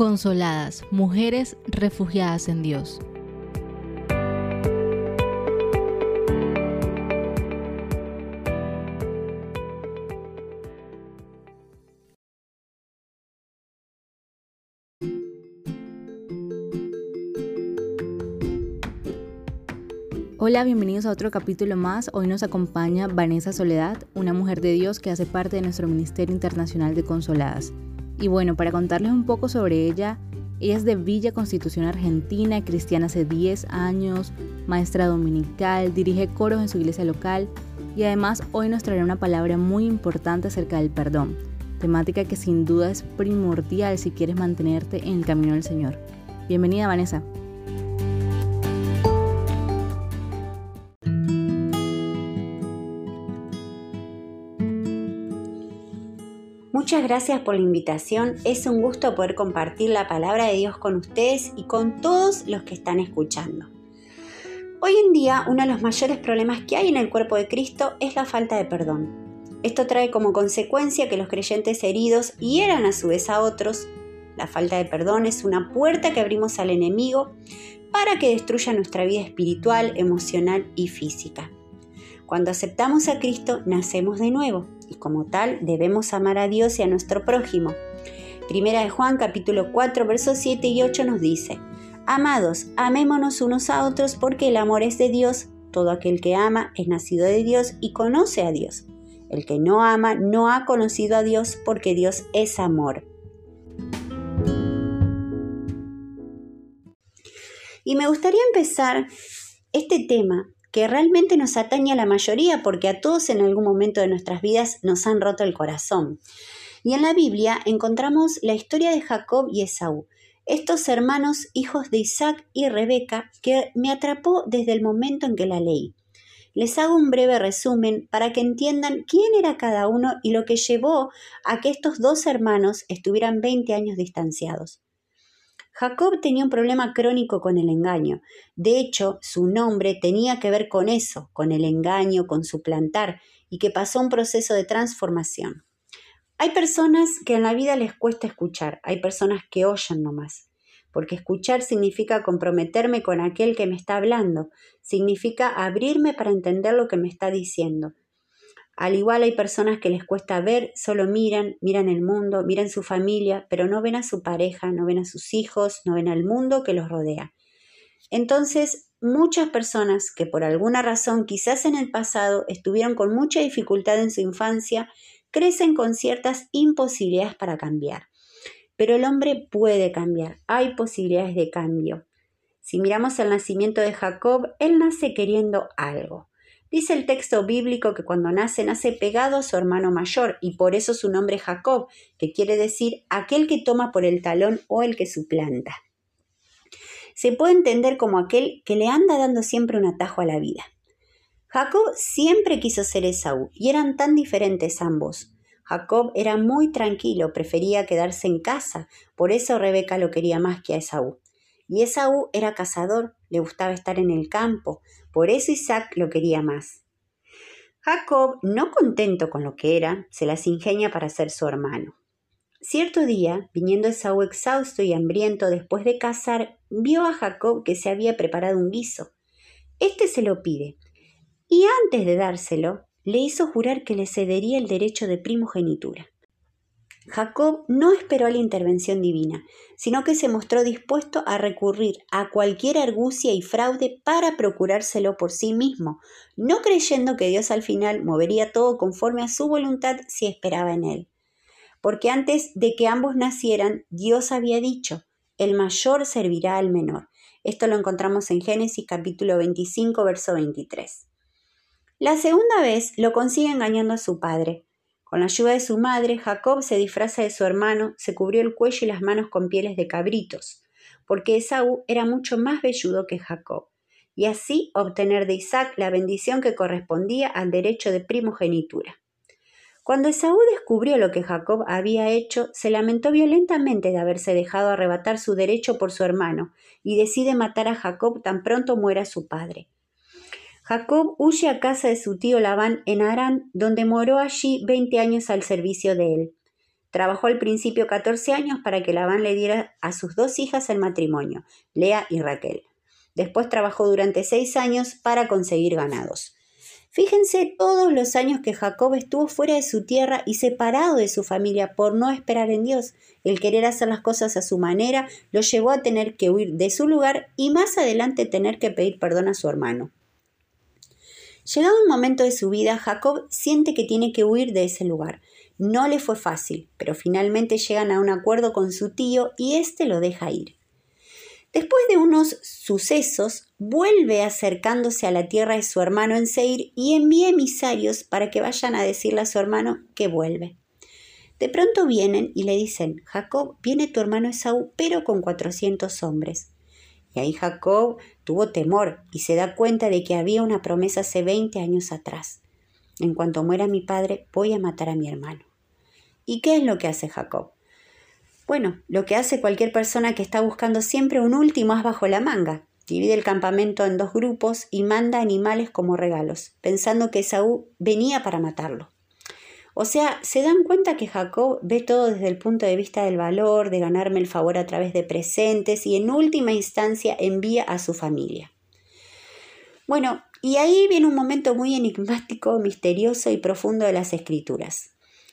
Consoladas, mujeres refugiadas en Dios. Hola, bienvenidos a otro capítulo más. Hoy nos acompaña Vanessa Soledad, una mujer de Dios que hace parte de nuestro Ministerio Internacional de Consoladas. Y bueno, para contarles un poco sobre ella, ella es de Villa Constitución Argentina, cristiana hace 10 años, maestra dominical, dirige coros en su iglesia local y además hoy nos traerá una palabra muy importante acerca del perdón, temática que sin duda es primordial si quieres mantenerte en el camino del Señor. Bienvenida Vanessa. Muchas gracias por la invitación. Es un gusto poder compartir la palabra de Dios con ustedes y con todos los que están escuchando. Hoy en día uno de los mayores problemas que hay en el cuerpo de Cristo es la falta de perdón. Esto trae como consecuencia que los creyentes heridos hieran a su vez a otros. La falta de perdón es una puerta que abrimos al enemigo para que destruya nuestra vida espiritual, emocional y física. Cuando aceptamos a Cristo, nacemos de nuevo y como tal debemos amar a Dios y a nuestro prójimo. Primera de Juan capítulo 4 versos 7 y 8 nos dice, Amados, amémonos unos a otros porque el amor es de Dios, todo aquel que ama es nacido de Dios y conoce a Dios. El que no ama no ha conocido a Dios porque Dios es amor. Y me gustaría empezar este tema que realmente nos atañe a la mayoría porque a todos en algún momento de nuestras vidas nos han roto el corazón. Y en la Biblia encontramos la historia de Jacob y Esaú, estos hermanos hijos de Isaac y Rebeca que me atrapó desde el momento en que la leí. Les hago un breve resumen para que entiendan quién era cada uno y lo que llevó a que estos dos hermanos estuvieran 20 años distanciados. Jacob tenía un problema crónico con el engaño. De hecho, su nombre tenía que ver con eso, con el engaño, con suplantar, y que pasó un proceso de transformación. Hay personas que en la vida les cuesta escuchar, hay personas que oyen nomás, porque escuchar significa comprometerme con aquel que me está hablando, significa abrirme para entender lo que me está diciendo, al igual hay personas que les cuesta ver, solo miran, miran el mundo, miran su familia, pero no ven a su pareja, no ven a sus hijos, no ven al mundo que los rodea. Entonces, muchas personas que por alguna razón quizás en el pasado estuvieron con mucha dificultad en su infancia, crecen con ciertas imposibilidades para cambiar. Pero el hombre puede cambiar, hay posibilidades de cambio. Si miramos el nacimiento de Jacob, él nace queriendo algo. Dice el texto bíblico que cuando nace, nace pegado a su hermano mayor y por eso su nombre es Jacob, que quiere decir aquel que toma por el talón o el que suplanta. Se puede entender como aquel que le anda dando siempre un atajo a la vida. Jacob siempre quiso ser Esaú y eran tan diferentes ambos. Jacob era muy tranquilo, prefería quedarse en casa, por eso Rebeca lo quería más que a Esaú. Y Esaú era cazador, le gustaba estar en el campo, por eso Isaac lo quería más. Jacob, no contento con lo que era, se las ingenia para ser su hermano. Cierto día, viniendo Esaú exhausto y hambriento después de cazar, vio a Jacob que se había preparado un guiso. Este se lo pide, y antes de dárselo, le hizo jurar que le cedería el derecho de primogenitura. Jacob no esperó la intervención divina, sino que se mostró dispuesto a recurrir a cualquier argucia y fraude para procurárselo por sí mismo, no creyendo que Dios al final movería todo conforme a su voluntad si esperaba en él. Porque antes de que ambos nacieran, Dios había dicho, el mayor servirá al menor. Esto lo encontramos en Génesis capítulo 25, verso 23. La segunda vez lo consigue engañando a su padre, con la ayuda de su madre, Jacob se disfraza de su hermano, se cubrió el cuello y las manos con pieles de cabritos, porque Esaú era mucho más velludo que Jacob, y así obtener de Isaac la bendición que correspondía al derecho de primogenitura. Cuando Esaú descubrió lo que Jacob había hecho, se lamentó violentamente de haberse dejado arrebatar su derecho por su hermano, y decide matar a Jacob tan pronto muera su padre. Jacob huye a casa de su tío Labán en Harán, donde moró allí veinte años al servicio de él. Trabajó al principio 14 años para que Labán le diera a sus dos hijas el matrimonio, Lea y Raquel. Después trabajó durante seis años para conseguir ganados. Fíjense todos los años que Jacob estuvo fuera de su tierra y separado de su familia por no esperar en Dios. El querer hacer las cosas a su manera lo llevó a tener que huir de su lugar y más adelante tener que pedir perdón a su hermano. Llegado un momento de su vida, Jacob siente que tiene que huir de ese lugar. No le fue fácil, pero finalmente llegan a un acuerdo con su tío y éste lo deja ir. Después de unos sucesos, vuelve acercándose a la tierra de su hermano en Seir y envía emisarios para que vayan a decirle a su hermano que vuelve. De pronto vienen y le dicen, Jacob, viene tu hermano Esaú, pero con cuatrocientos hombres. Y ahí Jacob tuvo temor y se da cuenta de que había una promesa hace veinte años atrás. En cuanto muera mi padre, voy a matar a mi hermano. ¿Y qué es lo que hace Jacob? Bueno, lo que hace cualquier persona que está buscando siempre un último as bajo la manga. Divide el campamento en dos grupos y manda animales como regalos, pensando que Saúl venía para matarlo. O sea, se dan cuenta que Jacob ve todo desde el punto de vista del valor, de ganarme el favor a través de presentes y en última instancia envía a su familia. Bueno, y ahí viene un momento muy enigmático, misterioso y profundo de las escrituras.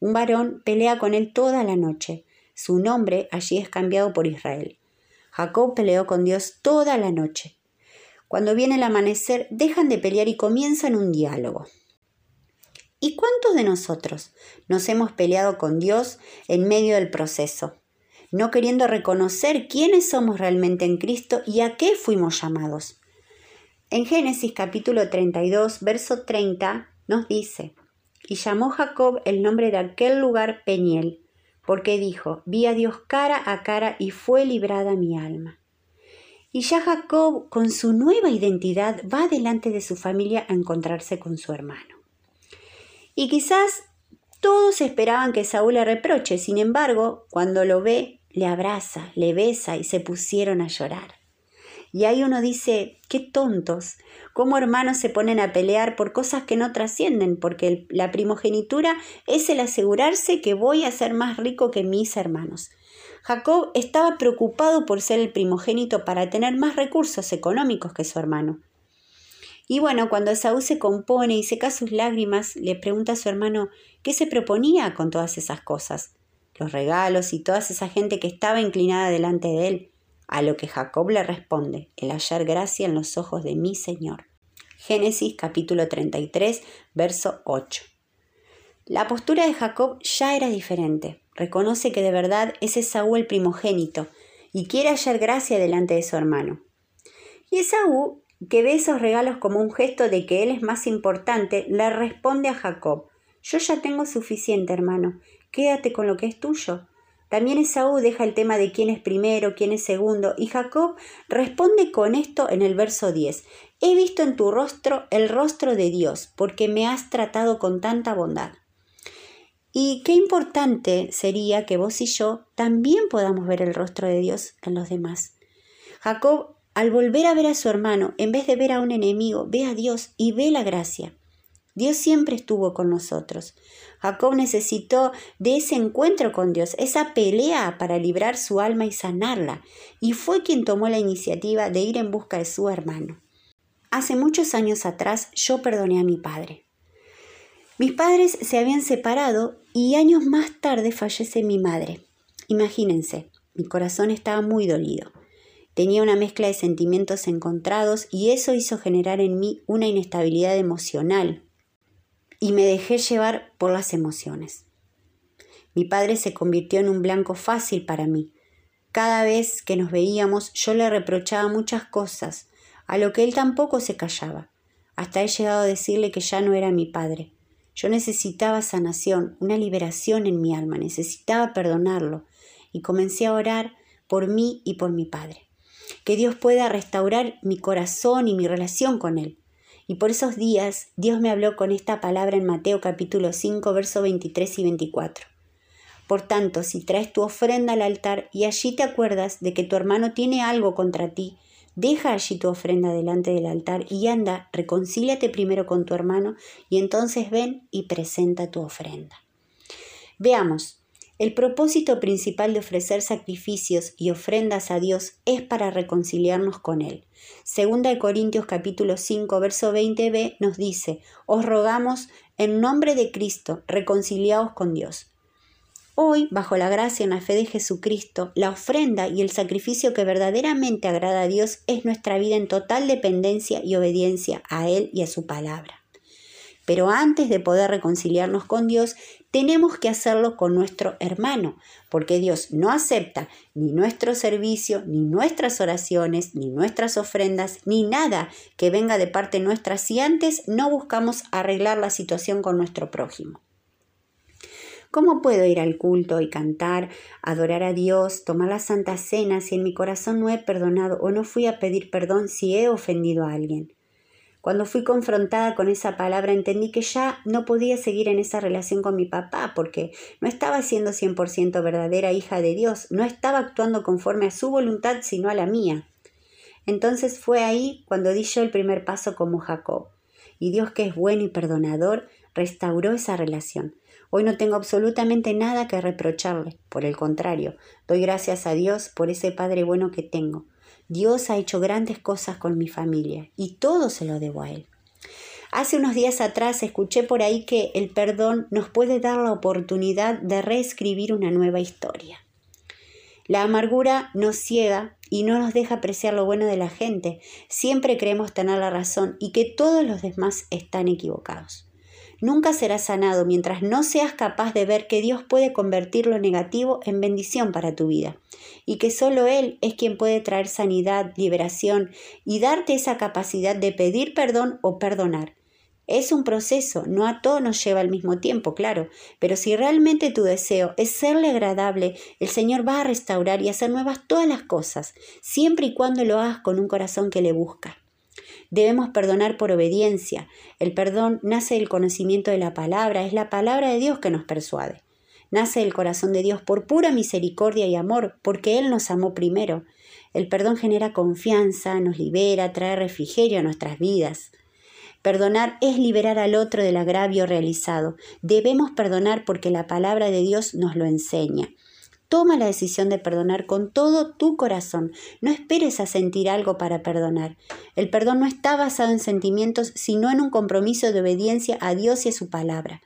Un varón pelea con él toda la noche, su nombre allí es cambiado por Israel. Jacob peleó con Dios toda la noche. Cuando viene el amanecer, dejan de pelear y comienzan un diálogo. ¿Y cuántos de nosotros nos hemos peleado con Dios en medio del proceso, no queriendo reconocer quiénes somos realmente en Cristo y a qué fuimos llamados? En Génesis capítulo 32, verso 30 nos dice, y llamó Jacob el nombre de aquel lugar Peniel, porque dijo, vi a Dios cara a cara y fue librada mi alma. Y ya Jacob, con su nueva identidad, va delante de su familia a encontrarse con su hermano. Y quizás todos esperaban que Saúl le reproche, sin embargo, cuando lo ve, le abraza, le besa y se pusieron a llorar. Y ahí uno dice, qué tontos, cómo hermanos se ponen a pelear por cosas que no trascienden, porque la primogenitura es el asegurarse que voy a ser más rico que mis hermanos. Jacob estaba preocupado por ser el primogénito para tener más recursos económicos que su hermano. Y bueno, cuando Saúl se compone y seca sus lágrimas, le pregunta a su hermano qué se proponía con todas esas cosas, los regalos y toda esa gente que estaba inclinada delante de él. A lo que Jacob le responde, el hallar gracia en los ojos de mi Señor. Génesis capítulo 33, verso 8. La postura de Jacob ya era diferente. Reconoce que de verdad es Esaú el primogénito y quiere hallar gracia delante de su hermano. Y Esaú, que ve esos regalos como un gesto de que él es más importante, le responde a Jacob, yo ya tengo suficiente, hermano, quédate con lo que es tuyo. También Esaú deja el tema de quién es primero, quién es segundo, y Jacob responde con esto en el verso 10. He visto en tu rostro el rostro de Dios, porque me has tratado con tanta bondad. Y qué importante sería que vos y yo también podamos ver el rostro de Dios en los demás. Jacob, al volver a ver a su hermano, en vez de ver a un enemigo, ve a Dios y ve la gracia. Dios siempre estuvo con nosotros. Jacob necesitó de ese encuentro con Dios, esa pelea para librar su alma y sanarla, y fue quien tomó la iniciativa de ir en busca de su hermano. Hace muchos años atrás yo perdoné a mi padre. Mis padres se habían separado y años más tarde fallece mi madre. Imagínense, mi corazón estaba muy dolido. Tenía una mezcla de sentimientos encontrados y eso hizo generar en mí una inestabilidad emocional, y me dejé llevar por las emociones. Mi padre se convirtió en un blanco fácil para mí. Cada vez que nos veíamos yo le reprochaba muchas cosas, a lo que él tampoco se callaba. Hasta he llegado a decirle que ya no era mi padre. Yo necesitaba sanación, una liberación en mi alma, necesitaba perdonarlo, y comencé a orar por mí y por mi padre. Que Dios pueda restaurar mi corazón y mi relación con él. Y por esos días Dios me habló con esta palabra en Mateo capítulo 5, versos 23 y 24. Por tanto, si traes tu ofrenda al altar y allí te acuerdas de que tu hermano tiene algo contra ti, deja allí tu ofrenda delante del altar y anda, reconcíliate primero con tu hermano y entonces ven y presenta tu ofrenda. Veamos, El propósito principal de ofrecer sacrificios y ofrendas a Dios es para reconciliarnos con Él. Segunda de Corintios capítulo 5 verso 20b nos dice, os rogamos en nombre de Cristo, reconciliaos con Dios. Hoy, bajo la gracia en la fe de Jesucristo, la ofrenda y el sacrificio que verdaderamente agrada a Dios es nuestra vida en total dependencia y obediencia a Él y a su palabra. Pero antes de poder reconciliarnos con Dios, tenemos que hacerlo con nuestro hermano, porque Dios no acepta ni nuestro servicio, ni nuestras oraciones, ni nuestras ofrendas, ni nada que venga de parte nuestra si antes no buscamos arreglar la situación con nuestro prójimo. ¿Cómo puedo ir al culto y cantar, adorar a Dios, tomar la Santa Cena si en mi corazón no he perdonado o no fui a pedir perdón si he ofendido a alguien? Cuando fui confrontada con esa palabra entendí que ya no podía seguir en esa relación con mi papá porque no estaba siendo 100% verdadera hija de Dios, no estaba actuando conforme a su voluntad sino a la mía. Entonces fue ahí cuando di yo el primer paso como Jacob. Y Dios que es bueno y perdonador, restauró esa relación. Hoy no tengo absolutamente nada que reprocharle, por el contrario, doy gracias a Dios por ese Padre bueno que tengo. Dios ha hecho grandes cosas con mi familia y todo se lo debo a Él. Hace unos días atrás escuché por ahí que el perdón nos puede dar la oportunidad de reescribir una nueva historia. La amargura nos ciega y no nos deja apreciar lo bueno de la gente. Siempre creemos tener la razón y que todos los demás están equivocados. Nunca serás sanado mientras no seas capaz de ver que Dios puede convertir lo negativo en bendición para tu vida y que solo Él es quien puede traer sanidad, liberación y darte esa capacidad de pedir perdón o perdonar. Es un proceso, no a todo nos lleva al mismo tiempo, claro, pero si realmente tu deseo es serle agradable, el Señor va a restaurar y hacer nuevas todas las cosas, siempre y cuando lo hagas con un corazón que le busca. Debemos perdonar por obediencia. El perdón nace del conocimiento de la palabra, es la palabra de Dios que nos persuade. Nace del corazón de Dios por pura misericordia y amor, porque Él nos amó primero. El perdón genera confianza, nos libera, trae refrigerio a nuestras vidas. Perdonar es liberar al otro del agravio realizado. Debemos perdonar porque la palabra de Dios nos lo enseña. Toma la decisión de perdonar con todo tu corazón. No esperes a sentir algo para perdonar. El perdón no está basado en sentimientos, sino en un compromiso de obediencia a Dios y a su palabra.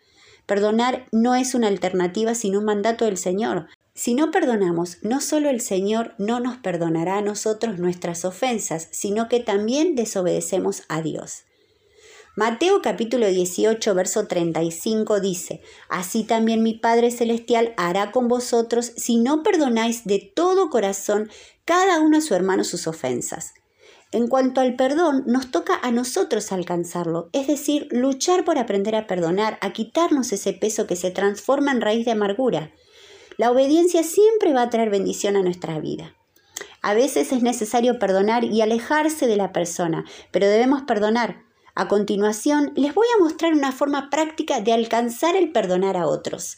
Perdonar no es una alternativa, sino un mandato del Señor. Si no perdonamos, no solo el Señor no nos perdonará a nosotros nuestras ofensas, sino que también desobedecemos a Dios. Mateo capítulo 18, verso 35 dice, Así también mi Padre Celestial hará con vosotros si no perdonáis de todo corazón cada uno a su hermano sus ofensas. En cuanto al perdón, nos toca a nosotros alcanzarlo, es decir, luchar por aprender a perdonar, a quitarnos ese peso que se transforma en raíz de amargura. La obediencia siempre va a traer bendición a nuestra vida. A veces es necesario perdonar y alejarse de la persona, pero debemos perdonar a continuación, les voy a mostrar una forma práctica de alcanzar el perdonar a otros.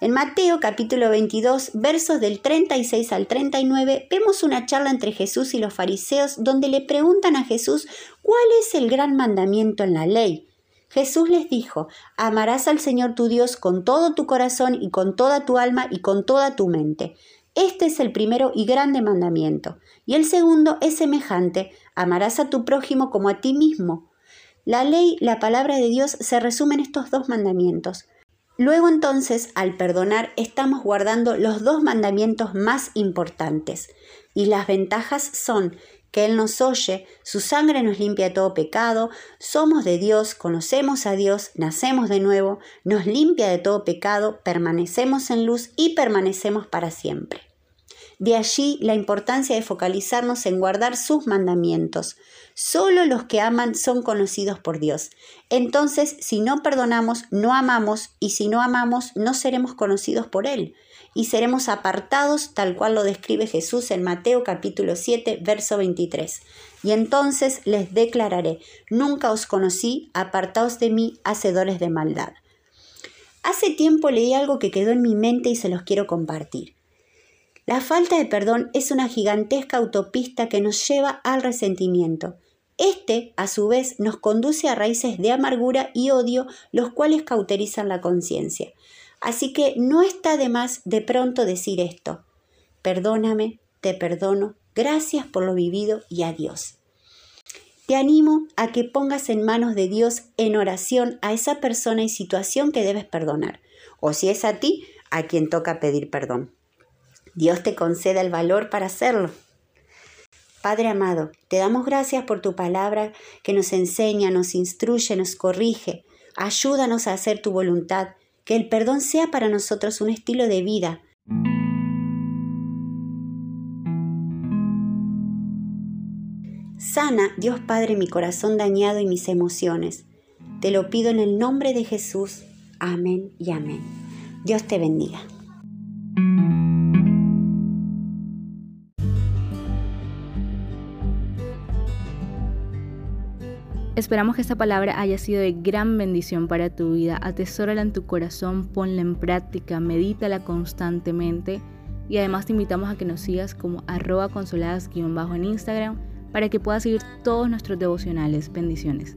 En Mateo capítulo 22, versos del 36 al 39, vemos una charla entre Jesús y los fariseos donde le preguntan a Jesús cuál es el gran mandamiento en la ley. Jesús les dijo, amarás al Señor tu Dios con todo tu corazón y con toda tu alma y con toda tu mente. Este es el primero y grande mandamiento. Y el segundo es semejante, amarás a tu prójimo como a ti mismo. La ley, la palabra de Dios, se resume en estos dos mandamientos. Luego entonces, al perdonar, estamos guardando los dos mandamientos más importantes. Y las ventajas son que Él nos oye, su sangre nos limpia de todo pecado, somos de Dios, conocemos a Dios, nacemos de nuevo, nos limpia de todo pecado, permanecemos en luz y permanecemos para siempre. De allí la importancia de focalizarnos en guardar sus mandamientos. Solo los que aman son conocidos por Dios. Entonces, si no perdonamos, no amamos, y si no amamos, no seremos conocidos por Él, y seremos apartados tal cual lo describe Jesús en Mateo capítulo 7, verso 23. Y entonces les declararé, nunca os conocí, apartaos de mí, hacedores de maldad. Hace tiempo leí algo que quedó en mi mente y se los quiero compartir. La falta de perdón es una gigantesca autopista que nos lleva al resentimiento. Este, a su vez, nos conduce a raíces de amargura y odio, los cuales cauterizan la conciencia. Así que no está de más de pronto decir esto. Perdóname, te perdono, gracias por lo vivido y adiós. Te animo a que pongas en manos de Dios en oración a esa persona y situación que debes perdonar, o si es a ti, a quien toca pedir perdón. Dios te conceda el valor para hacerlo. Padre amado, te damos gracias por tu palabra que nos enseña, nos instruye, nos corrige. Ayúdanos a hacer tu voluntad, que el perdón sea para nosotros un estilo de vida. Sana, Dios Padre, mi corazón dañado y mis emociones. Te lo pido en el nombre de Jesús. Amén y amén. Dios te bendiga. Esperamos que esta palabra haya sido de gran bendición para tu vida. Atesórala en tu corazón, ponla en práctica, medítala constantemente y además te invitamos a que nos sigas como arroba consoladas-bajo en Instagram para que puedas seguir todos nuestros devocionales. Bendiciones.